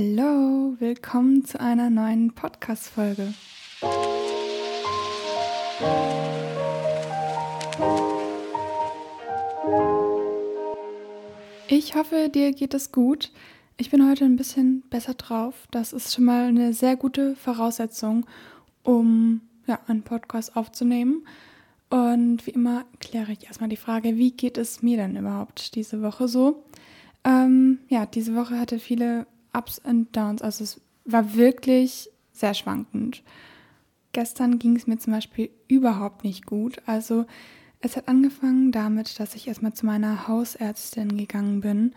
Hallo, willkommen zu einer neuen Podcast-Folge. Ich hoffe, dir geht es gut. Ich bin heute ein bisschen besser drauf. Das ist schon mal eine sehr gute Voraussetzung, um ja, einen Podcast aufzunehmen. Und wie immer kläre ich erstmal die Frage, wie geht es mir denn überhaupt diese Woche so? Ähm, ja, diese Woche hatte viele Ups und Downs. Also es war wirklich sehr schwankend. Gestern ging es mir zum Beispiel überhaupt nicht gut. Also es hat angefangen damit, dass ich erstmal zu meiner Hausärztin gegangen bin.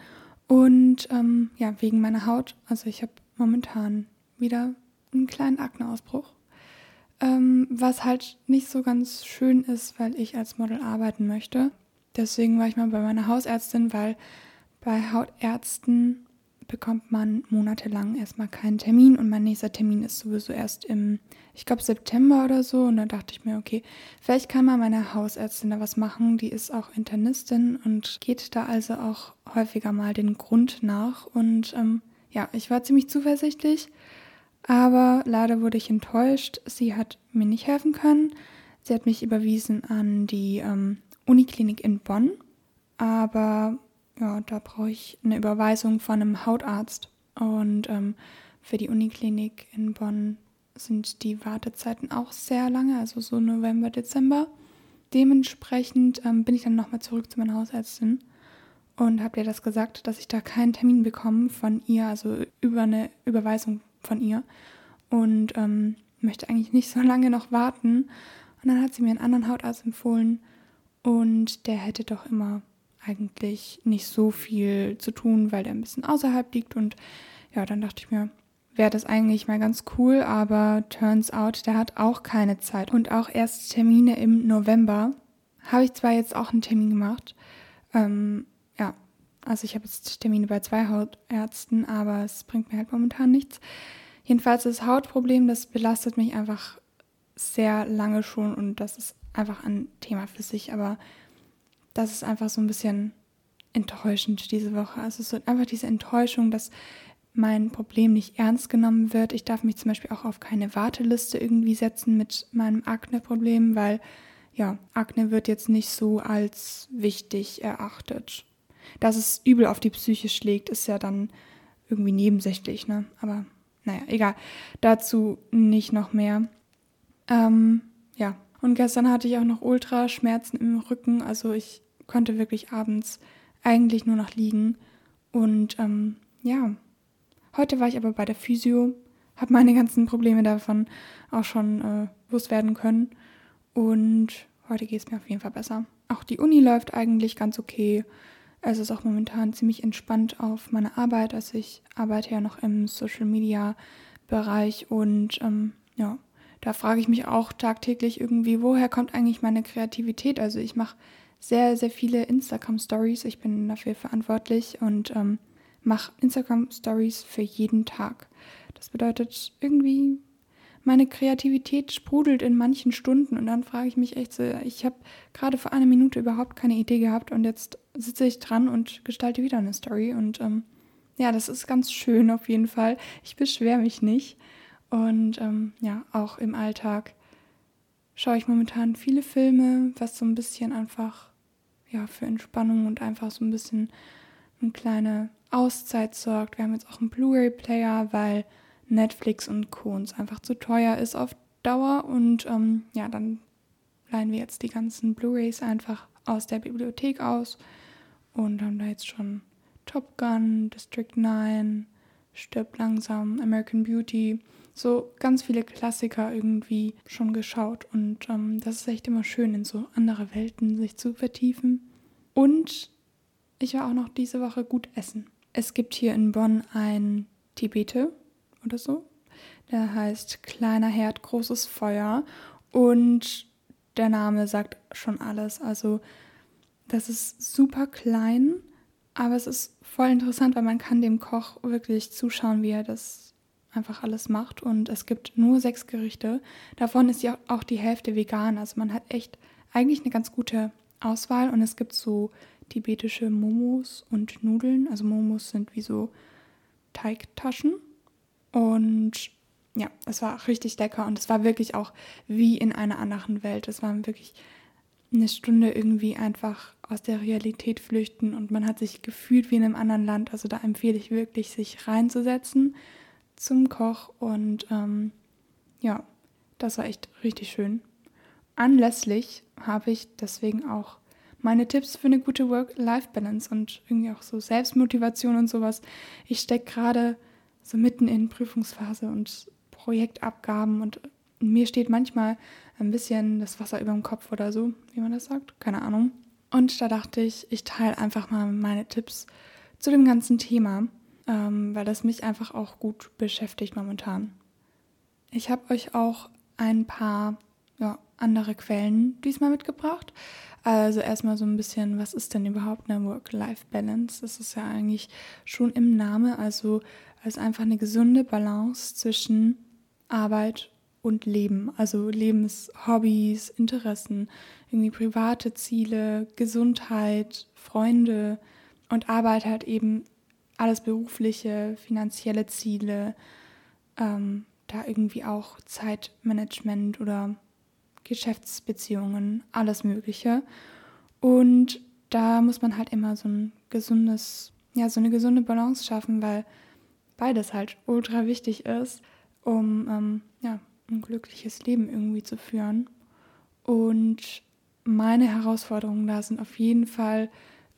Und ähm, ja, wegen meiner Haut. Also ich habe momentan wieder einen kleinen Akneausbruch. Ähm, was halt nicht so ganz schön ist, weil ich als Model arbeiten möchte. Deswegen war ich mal bei meiner Hausärztin, weil bei Hautärzten bekommt man monatelang erstmal keinen Termin und mein nächster Termin ist sowieso erst im, ich glaube, September oder so. Und da dachte ich mir, okay, vielleicht kann mal meine Hausärztin da was machen. Die ist auch Internistin und geht da also auch häufiger mal den Grund nach. Und ähm, ja, ich war ziemlich zuversichtlich, aber leider wurde ich enttäuscht. Sie hat mir nicht helfen können. Sie hat mich überwiesen an die ähm, Uniklinik in Bonn, aber ja, da brauche ich eine Überweisung von einem Hautarzt. Und ähm, für die Uniklinik in Bonn sind die Wartezeiten auch sehr lange, also so November, Dezember. Dementsprechend ähm, bin ich dann nochmal zurück zu meiner Hausärztin und habe ihr das gesagt, dass ich da keinen Termin bekomme von ihr, also über eine Überweisung von ihr. Und ähm, möchte eigentlich nicht so lange noch warten. Und dann hat sie mir einen anderen Hautarzt empfohlen und der hätte doch immer eigentlich nicht so viel zu tun, weil der ein bisschen außerhalb liegt. Und ja, dann dachte ich mir, wäre das eigentlich mal ganz cool, aber turns out, der hat auch keine Zeit. Und auch erst Termine im November. Habe ich zwar jetzt auch einen Termin gemacht. Ähm, ja, also ich habe jetzt Termine bei zwei Hautärzten, aber es bringt mir halt momentan nichts. Jedenfalls das Hautproblem, das belastet mich einfach sehr lange schon und das ist einfach ein Thema für sich. Aber das ist einfach so ein bisschen enttäuschend diese Woche. Also es ist einfach diese Enttäuschung, dass mein Problem nicht ernst genommen wird. Ich darf mich zum Beispiel auch auf keine Warteliste irgendwie setzen mit meinem Akne-Problem, weil ja, Akne wird jetzt nicht so als wichtig erachtet. Dass es übel auf die Psyche schlägt, ist ja dann irgendwie nebensächlich, ne? Aber naja, egal. Dazu nicht noch mehr. Ähm, ja, und gestern hatte ich auch noch Ultraschmerzen im Rücken. Also ich konnte wirklich abends eigentlich nur noch liegen. Und ähm, ja, heute war ich aber bei der Physio, habe meine ganzen Probleme davon auch schon äh, loswerden können. Und heute geht es mir auf jeden Fall besser. Auch die Uni läuft eigentlich ganz okay. Es ist auch momentan ziemlich entspannt auf meine Arbeit. Also ich arbeite ja noch im Social Media Bereich und ähm, ja, da frage ich mich auch tagtäglich irgendwie, woher kommt eigentlich meine Kreativität? Also ich mache sehr, sehr viele Instagram-Stories. Ich bin dafür verantwortlich und ähm, mache Instagram-Stories für jeden Tag. Das bedeutet irgendwie, meine Kreativität sprudelt in manchen Stunden und dann frage ich mich echt so, ich habe gerade vor einer Minute überhaupt keine Idee gehabt und jetzt sitze ich dran und gestalte wieder eine Story und ähm, ja, das ist ganz schön auf jeden Fall. Ich beschwere mich nicht. Und ähm, ja, auch im Alltag schaue ich momentan viele Filme, was so ein bisschen einfach ja für Entspannung und einfach so ein bisschen eine kleine Auszeit sorgt. Wir haben jetzt auch einen Blu-ray-Player, weil Netflix und Co. uns einfach zu teuer ist auf Dauer. Und ähm, ja, dann leihen wir jetzt die ganzen Blu-rays einfach aus der Bibliothek aus und haben da jetzt schon Top Gun, District 9, Stirb langsam, American Beauty so ganz viele Klassiker irgendwie schon geschaut. Und ähm, das ist echt immer schön, in so andere Welten sich zu vertiefen. Und ich war auch noch diese Woche gut essen. Es gibt hier in Bonn ein Tibete oder so. Der heißt Kleiner Herd, großes Feuer. Und der Name sagt schon alles. Also das ist super klein, aber es ist voll interessant, weil man kann dem Koch wirklich zuschauen, wie er das einfach alles macht. Und es gibt nur sechs Gerichte. Davon ist ja auch die Hälfte vegan. Also man hat echt eigentlich eine ganz gute Auswahl. Und es gibt so tibetische Momos und Nudeln. Also Momos sind wie so Teigtaschen. Und ja, es war richtig lecker und es war wirklich auch wie in einer anderen Welt. Es war wirklich eine Stunde irgendwie einfach aus der Realität flüchten und man hat sich gefühlt wie in einem anderen Land. Also da empfehle ich wirklich, sich reinzusetzen zum Koch und ähm, ja, das war echt richtig schön. Anlässlich habe ich deswegen auch meine Tipps für eine gute Work-Life-Balance und irgendwie auch so Selbstmotivation und sowas. Ich stecke gerade so mitten in Prüfungsphase und Projektabgaben und mir steht manchmal ein bisschen das Wasser über dem Kopf oder so, wie man das sagt, keine Ahnung. Und da dachte ich, ich teile einfach mal meine Tipps zu dem ganzen Thema, ähm, weil das mich einfach auch gut beschäftigt momentan. Ich habe euch auch ein paar ja, andere Quellen diesmal mitgebracht. Also erstmal so ein bisschen, was ist denn überhaupt eine Work-Life-Balance? Das ist ja eigentlich schon im Namen, also als einfach eine gesunde Balance zwischen Arbeit und Leben. Also Lebenshobbys, Interessen, irgendwie private Ziele, Gesundheit, Freunde und Arbeit halt eben alles berufliche, finanzielle Ziele, ähm, da irgendwie auch Zeitmanagement oder Geschäftsbeziehungen, alles Mögliche. Und da muss man halt immer so ein gesundes, ja, so eine gesunde Balance schaffen, weil beides halt ultra wichtig ist, um ähm, ja, ein glückliches Leben irgendwie zu führen. Und meine Herausforderungen da sind auf jeden Fall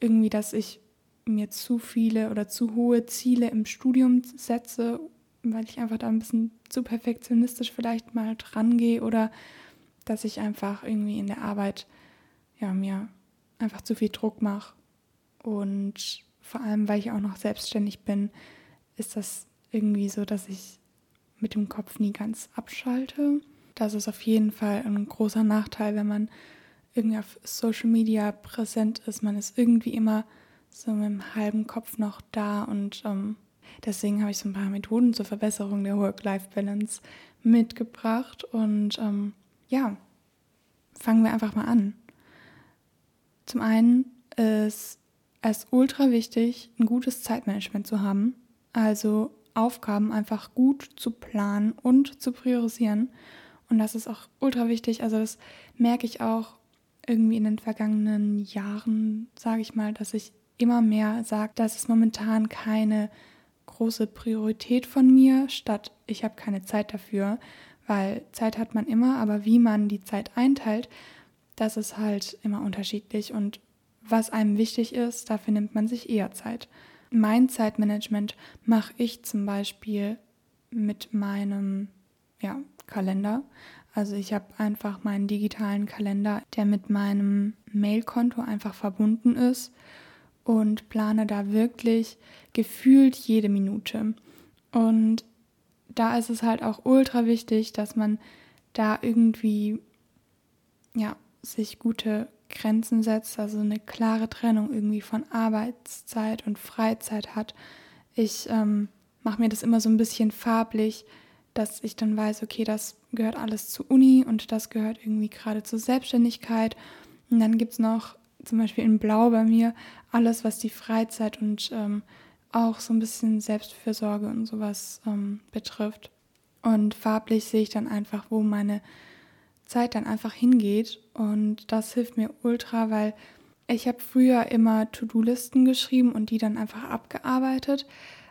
irgendwie, dass ich mir zu viele oder zu hohe Ziele im Studium setze, weil ich einfach da ein bisschen zu perfektionistisch vielleicht mal dran gehe oder dass ich einfach irgendwie in der Arbeit ja mir einfach zu viel Druck mache und vor allem weil ich auch noch selbstständig bin, ist das irgendwie so, dass ich mit dem Kopf nie ganz abschalte. Das ist auf jeden Fall ein großer Nachteil, wenn man irgendwie auf Social Media präsent ist. Man ist irgendwie immer so mit dem halben Kopf noch da und ähm, deswegen habe ich so ein paar Methoden zur Verbesserung der Work-Life-Balance mitgebracht und ähm, ja, fangen wir einfach mal an. Zum einen ist es ultra wichtig, ein gutes Zeitmanagement zu haben. Also Aufgaben einfach gut zu planen und zu priorisieren. Und das ist auch ultra wichtig. Also das merke ich auch irgendwie in den vergangenen Jahren, sage ich mal, dass ich immer mehr sage, dass es momentan keine große Priorität von mir, statt ich habe keine Zeit dafür, weil Zeit hat man immer, aber wie man die Zeit einteilt, das ist halt immer unterschiedlich und was einem wichtig ist, dafür nimmt man sich eher Zeit. Mein Zeitmanagement mache ich zum Beispiel mit meinem ja, Kalender. Also ich habe einfach meinen digitalen Kalender, der mit meinem Mailkonto einfach verbunden ist und plane da wirklich gefühlt jede Minute. Und da ist es halt auch ultra wichtig, dass man da irgendwie ja, sich gute Grenzen setzt, also eine klare Trennung irgendwie von Arbeitszeit und Freizeit hat. Ich ähm, mache mir das immer so ein bisschen farblich, dass ich dann weiß, okay, das gehört alles zur Uni und das gehört irgendwie gerade zur Selbstständigkeit. Und dann gibt es noch zum Beispiel in Blau bei mir alles, was die Freizeit und ähm, auch so ein bisschen Selbstfürsorge und sowas ähm, betrifft. Und farblich sehe ich dann einfach, wo meine Zeit dann einfach hingeht. Und das hilft mir ultra, weil ich habe früher immer To-Do-Listen geschrieben und die dann einfach abgearbeitet.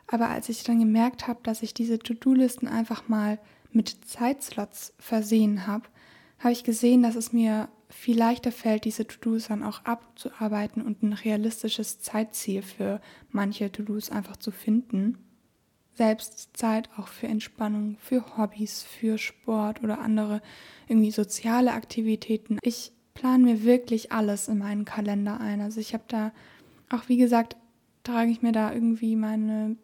Aber als ich dann gemerkt habe, dass ich diese To-Do-Listen einfach mal mit Zeitslots versehen habe, habe ich gesehen, dass es mir viel leichter fällt, diese To-Dos dann auch abzuarbeiten und ein realistisches Zeitziel für manche To-Dos einfach zu finden. Selbst Zeit auch für Entspannung, für Hobbys, für Sport oder andere irgendwie soziale Aktivitäten. Ich plane mir wirklich alles in meinen Kalender ein. Also ich habe da auch, wie gesagt, trage ich mir da irgendwie meine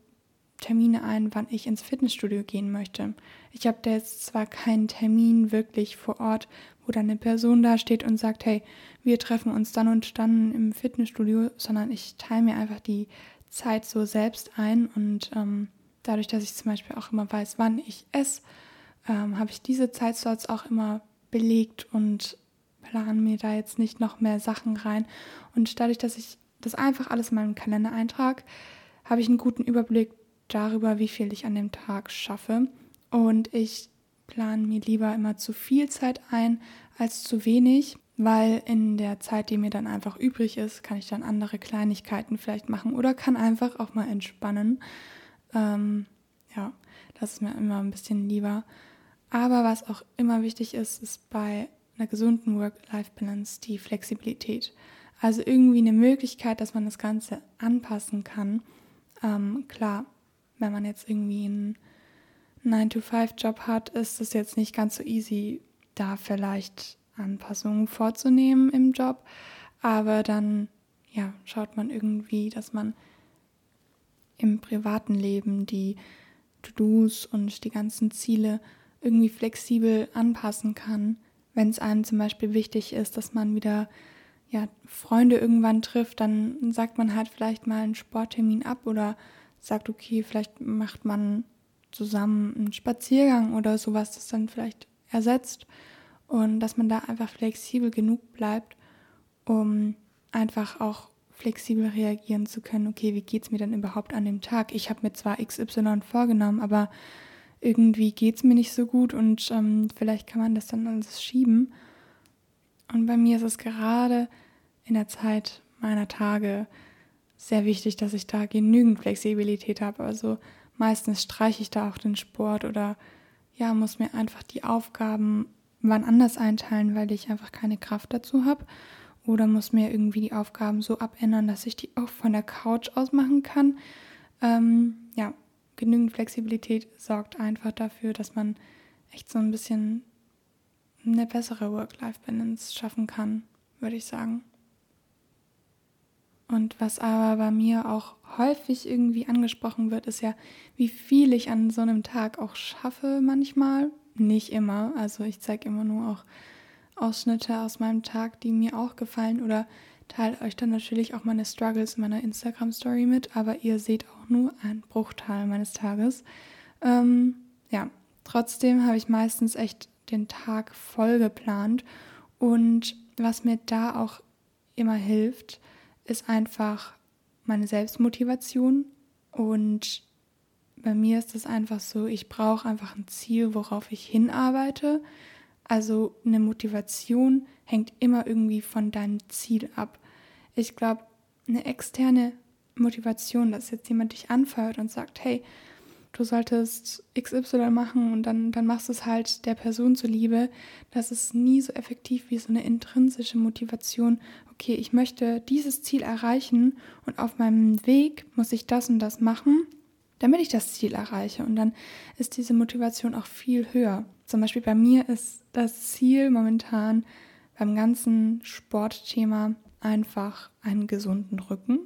Termine ein, wann ich ins Fitnessstudio gehen möchte. Ich habe da jetzt zwar keinen Termin wirklich vor Ort, wo dann eine Person da steht und sagt, hey, wir treffen uns dann und dann im Fitnessstudio, sondern ich teile mir einfach die Zeit so selbst ein und ähm, dadurch, dass ich zum Beispiel auch immer weiß, wann ich esse, ähm, habe ich diese Zeitslots auch immer belegt und plane mir da jetzt nicht noch mehr Sachen rein. Und dadurch, dass ich das einfach alles in meinem Kalender eintrage, habe ich einen guten Überblick darüber, wie viel ich an dem Tag schaffe. Und ich plane mir lieber immer zu viel Zeit ein als zu wenig, weil in der Zeit, die mir dann einfach übrig ist, kann ich dann andere Kleinigkeiten vielleicht machen oder kann einfach auch mal entspannen. Ähm, ja, das ist mir immer ein bisschen lieber. Aber was auch immer wichtig ist, ist bei einer gesunden Work-Life-Balance die Flexibilität. Also irgendwie eine Möglichkeit, dass man das Ganze anpassen kann. Ähm, klar, wenn man jetzt irgendwie einen 9-to-5-Job hat, ist es jetzt nicht ganz so easy, da vielleicht Anpassungen vorzunehmen im Job. Aber dann ja, schaut man irgendwie, dass man im privaten Leben die To-Dos und die ganzen Ziele irgendwie flexibel anpassen kann. Wenn es einem zum Beispiel wichtig ist, dass man wieder ja, Freunde irgendwann trifft, dann sagt man halt vielleicht mal einen Sporttermin ab oder sagt, okay, vielleicht macht man zusammen einen Spaziergang oder sowas, das dann vielleicht ersetzt und dass man da einfach flexibel genug bleibt, um einfach auch flexibel reagieren zu können, okay, wie geht es mir denn überhaupt an dem Tag? Ich habe mir zwar XY vorgenommen, aber irgendwie geht es mir nicht so gut und ähm, vielleicht kann man das dann alles schieben. Und bei mir ist es gerade in der Zeit meiner Tage sehr wichtig, dass ich da genügend Flexibilität habe. Also meistens streiche ich da auch den Sport oder ja, muss mir einfach die Aufgaben wann anders einteilen, weil ich einfach keine Kraft dazu habe. Oder muss mir irgendwie die Aufgaben so abändern, dass ich die auch von der Couch aus machen kann. Ähm, ja, genügend Flexibilität sorgt einfach dafür, dass man echt so ein bisschen eine bessere Work-Life-Balance schaffen kann, würde ich sagen. Und was aber bei mir auch häufig irgendwie angesprochen wird, ist ja, wie viel ich an so einem Tag auch schaffe manchmal. Nicht immer. Also ich zeige immer nur auch Ausschnitte aus meinem Tag, die mir auch gefallen oder teile euch dann natürlich auch meine Struggles in meiner Instagram-Story mit, aber ihr seht auch nur einen Bruchteil meines Tages. Ähm, ja, trotzdem habe ich meistens echt den Tag voll geplant und was mir da auch immer hilft, ist einfach meine Selbstmotivation und bei mir ist es einfach so, ich brauche einfach ein Ziel, worauf ich hinarbeite. Also eine Motivation hängt immer irgendwie von deinem Ziel ab. Ich glaube, eine externe Motivation, dass jetzt jemand dich anfeuert und sagt, hey, du solltest XY machen und dann, dann machst du es halt der Person zuliebe, das ist nie so effektiv wie so eine intrinsische Motivation. Okay, ich möchte dieses Ziel erreichen und auf meinem Weg muss ich das und das machen damit ich das Ziel erreiche. Und dann ist diese Motivation auch viel höher. Zum Beispiel bei mir ist das Ziel momentan beim ganzen Sportthema einfach einen gesunden Rücken.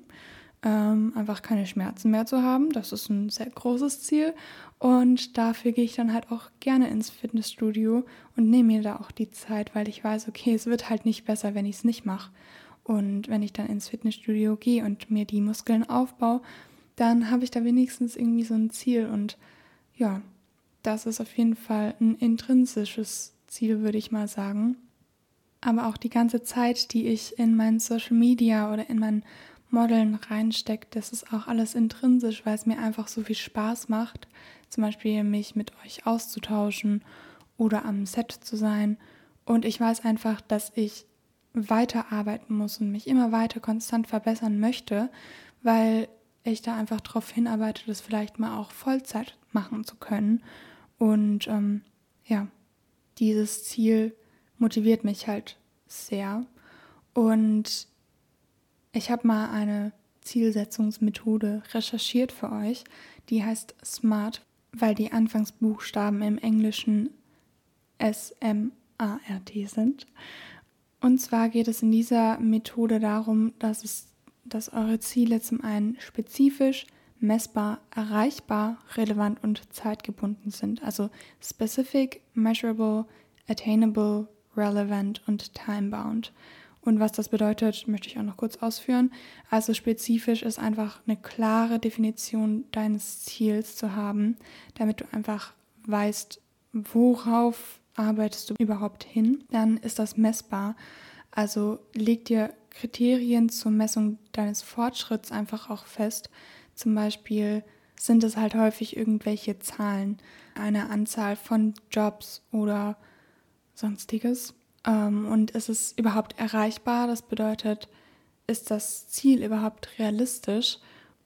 Ähm, einfach keine Schmerzen mehr zu haben. Das ist ein sehr großes Ziel. Und dafür gehe ich dann halt auch gerne ins Fitnessstudio und nehme mir da auch die Zeit, weil ich weiß, okay, es wird halt nicht besser, wenn ich es nicht mache. Und wenn ich dann ins Fitnessstudio gehe und mir die Muskeln aufbaue, dann habe ich da wenigstens irgendwie so ein Ziel. Und ja, das ist auf jeden Fall ein intrinsisches Ziel, würde ich mal sagen. Aber auch die ganze Zeit, die ich in meinen Social Media oder in meinen Modeln reinstecke, das ist auch alles intrinsisch, weil es mir einfach so viel Spaß macht, zum Beispiel mich mit euch auszutauschen oder am Set zu sein. Und ich weiß einfach, dass ich weiterarbeiten muss und mich immer weiter konstant verbessern möchte, weil ich da einfach darauf hinarbeite, das vielleicht mal auch Vollzeit machen zu können. Und ähm, ja, dieses Ziel motiviert mich halt sehr. Und ich habe mal eine Zielsetzungsmethode recherchiert für euch, die heißt SMART, weil die Anfangsbuchstaben im Englischen S-M-A-R-T sind. Und zwar geht es in dieser Methode darum, dass es dass eure Ziele zum einen spezifisch, messbar, erreichbar, relevant und zeitgebunden sind. Also specific, measurable, attainable, relevant und time-bound. Und was das bedeutet, möchte ich auch noch kurz ausführen. Also spezifisch ist einfach eine klare Definition deines Ziels zu haben, damit du einfach weißt, worauf arbeitest du überhaupt hin. Dann ist das messbar. Also leg dir Kriterien zur Messung deines Fortschritts einfach auch fest. Zum Beispiel sind es halt häufig irgendwelche Zahlen, eine Anzahl von Jobs oder sonstiges. Ähm, und ist es überhaupt erreichbar? Das bedeutet, ist das Ziel überhaupt realistisch?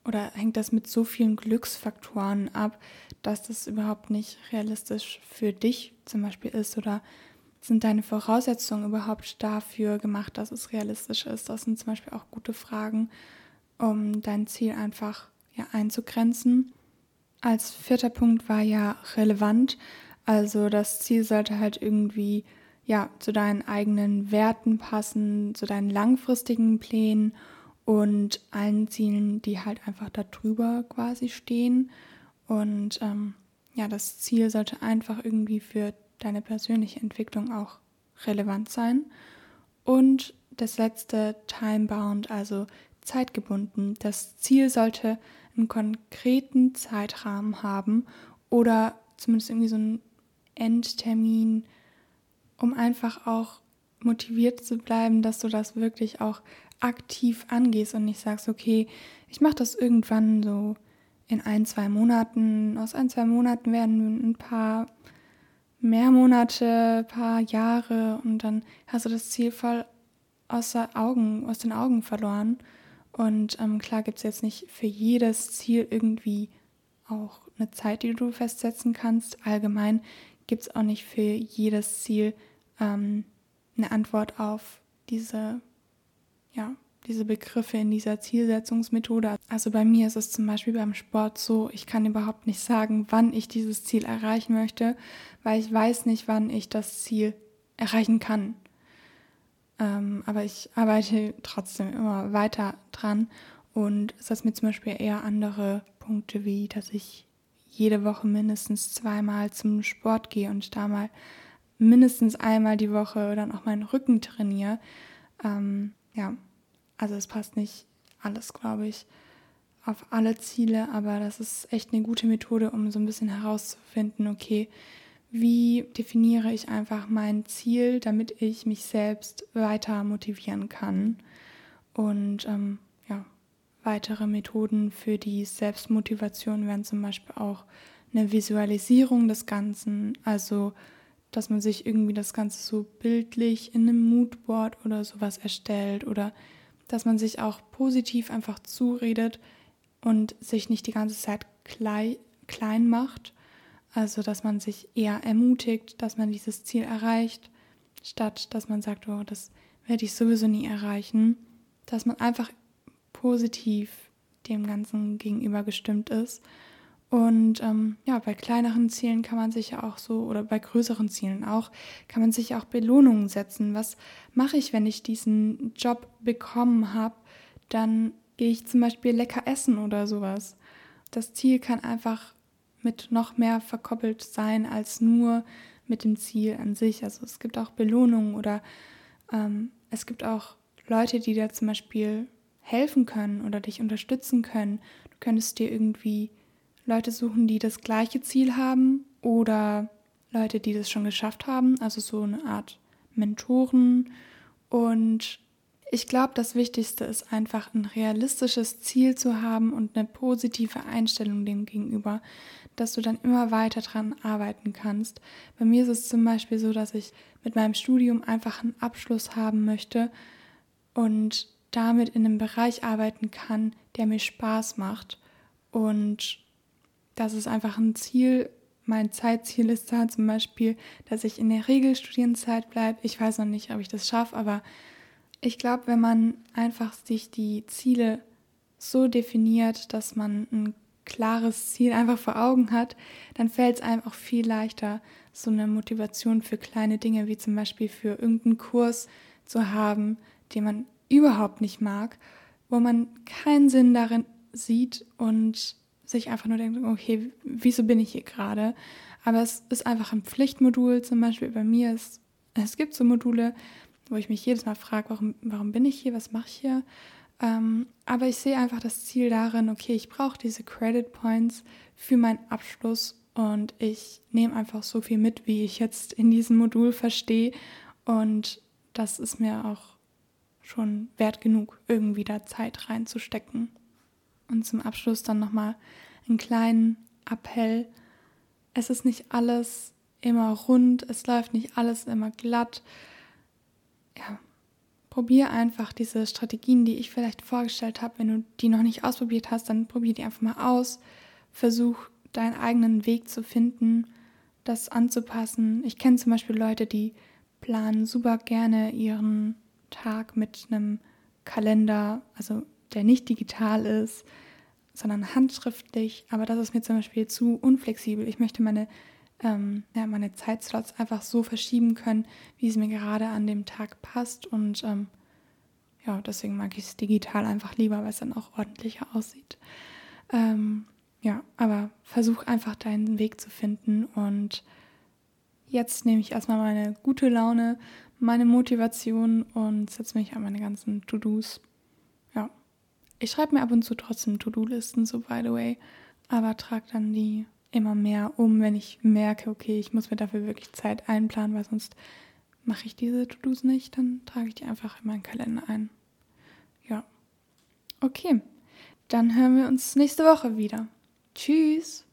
Oder hängt das mit so vielen Glücksfaktoren ab, dass das überhaupt nicht realistisch für dich zum Beispiel ist? Oder sind deine Voraussetzungen überhaupt dafür gemacht, dass es realistisch ist? Das sind zum Beispiel auch gute Fragen, um dein Ziel einfach ja, einzugrenzen. Als vierter Punkt war ja relevant. Also das Ziel sollte halt irgendwie ja zu deinen eigenen Werten passen, zu deinen langfristigen Plänen und allen Zielen, die halt einfach darüber quasi stehen. Und ähm, ja, das Ziel sollte einfach irgendwie für deine persönliche Entwicklung auch relevant sein. Und das letzte, time-bound, also zeitgebunden. Das Ziel sollte einen konkreten Zeitrahmen haben oder zumindest irgendwie so einen Endtermin, um einfach auch motiviert zu bleiben, dass du das wirklich auch aktiv angehst und nicht sagst, okay, ich mache das irgendwann so in ein, zwei Monaten. Aus ein, zwei Monaten werden ein paar mehr Monate, ein paar Jahre und dann hast du das Ziel voll aus, Augen, aus den Augen verloren. Und ähm, klar gibt es jetzt nicht für jedes Ziel irgendwie auch eine Zeit, die du festsetzen kannst. Allgemein gibt es auch nicht für jedes Ziel ähm, eine Antwort auf diese, ja, diese Begriffe in dieser Zielsetzungsmethode. Also bei mir ist es zum Beispiel beim Sport so, ich kann überhaupt nicht sagen, wann ich dieses Ziel erreichen möchte, weil ich weiß nicht, wann ich das Ziel erreichen kann. Ähm, aber ich arbeite trotzdem immer weiter dran und es ist mir zum Beispiel eher andere Punkte, wie dass ich jede Woche mindestens zweimal zum Sport gehe und da mal mindestens einmal die Woche dann auch meinen Rücken trainiere. Ähm, ja, also es passt nicht alles, glaube ich, auf alle Ziele, aber das ist echt eine gute Methode, um so ein bisschen herauszufinden, okay, wie definiere ich einfach mein Ziel, damit ich mich selbst weiter motivieren kann. Und ähm, ja, weitere Methoden für die Selbstmotivation wären zum Beispiel auch eine Visualisierung des Ganzen, also dass man sich irgendwie das Ganze so bildlich in einem Moodboard oder sowas erstellt oder dass man sich auch positiv einfach zuredet und sich nicht die ganze Zeit klein, klein macht also, dass man sich eher ermutigt, dass man dieses Ziel erreicht, statt dass man sagt, oh, das werde ich sowieso nie erreichen. Dass man einfach positiv dem Ganzen gegenüber gestimmt ist. Und ähm, ja, bei kleineren Zielen kann man sich ja auch so, oder bei größeren Zielen auch, kann man sich auch Belohnungen setzen. Was mache ich, wenn ich diesen Job bekommen habe? Dann gehe ich zum Beispiel lecker essen oder sowas. Das Ziel kann einfach mit noch mehr verkoppelt sein als nur mit dem Ziel an sich. Also es gibt auch Belohnungen oder ähm, es gibt auch Leute, die dir zum Beispiel helfen können oder dich unterstützen können. Du könntest dir irgendwie Leute suchen, die das gleiche Ziel haben oder Leute, die das schon geschafft haben, also so eine Art Mentoren. Und ich glaube, das Wichtigste ist einfach ein realistisches Ziel zu haben und eine positive Einstellung dem gegenüber dass du dann immer weiter dran arbeiten kannst. Bei mir ist es zum Beispiel so, dass ich mit meinem Studium einfach einen Abschluss haben möchte und damit in einem Bereich arbeiten kann, der mir Spaß macht. Und das ist einfach ein Ziel. Mein Zeitziel ist da zum Beispiel, dass ich in der Regelstudienzeit bleibe. Ich weiß noch nicht, ob ich das schaffe, aber ich glaube, wenn man einfach sich die Ziele so definiert, dass man ein klares Ziel einfach vor Augen hat, dann fällt es einem auch viel leichter, so eine Motivation für kleine Dinge wie zum Beispiel für irgendeinen Kurs zu haben, den man überhaupt nicht mag, wo man keinen Sinn darin sieht und sich einfach nur denkt, okay, wieso bin ich hier gerade? Aber es ist einfach ein Pflichtmodul, zum Beispiel bei mir ist, es gibt so Module, wo ich mich jedes Mal frage, warum, warum bin ich hier, was mache ich hier? Ähm, aber ich sehe einfach das Ziel darin, okay, ich brauche diese Credit Points für meinen Abschluss und ich nehme einfach so viel mit, wie ich jetzt in diesem Modul verstehe. Und das ist mir auch schon wert genug, irgendwie da Zeit reinzustecken. Und zum Abschluss dann nochmal einen kleinen Appell. Es ist nicht alles immer rund, es läuft nicht alles immer glatt. Ja, probier einfach diese Strategien, die ich vielleicht vorgestellt habe. Wenn du die noch nicht ausprobiert hast, dann probier die einfach mal aus. Versuch deinen eigenen Weg zu finden, das anzupassen. Ich kenne zum Beispiel Leute, die planen super gerne ihren Tag mit einem Kalender, also der nicht digital ist, sondern handschriftlich. Aber das ist mir zum Beispiel zu unflexibel. Ich möchte meine, ähm, ja, meine Zeitslots einfach so verschieben können, wie es mir gerade an dem Tag passt. Und ähm, ja, deswegen mag ich es digital einfach lieber, weil es dann auch ordentlicher aussieht. Ähm, ja, aber versuch einfach deinen Weg zu finden und jetzt nehme ich erstmal meine gute Laune, meine Motivation und setze mich an meine ganzen To-Dos. Ich schreibe mir ab und zu trotzdem To-Do-Listen, so by the way, aber trage dann die immer mehr um, wenn ich merke, okay, ich muss mir dafür wirklich Zeit einplanen, weil sonst mache ich diese To-Dos nicht, dann trage ich die einfach in meinen Kalender ein. Ja. Okay, dann hören wir uns nächste Woche wieder. Tschüss.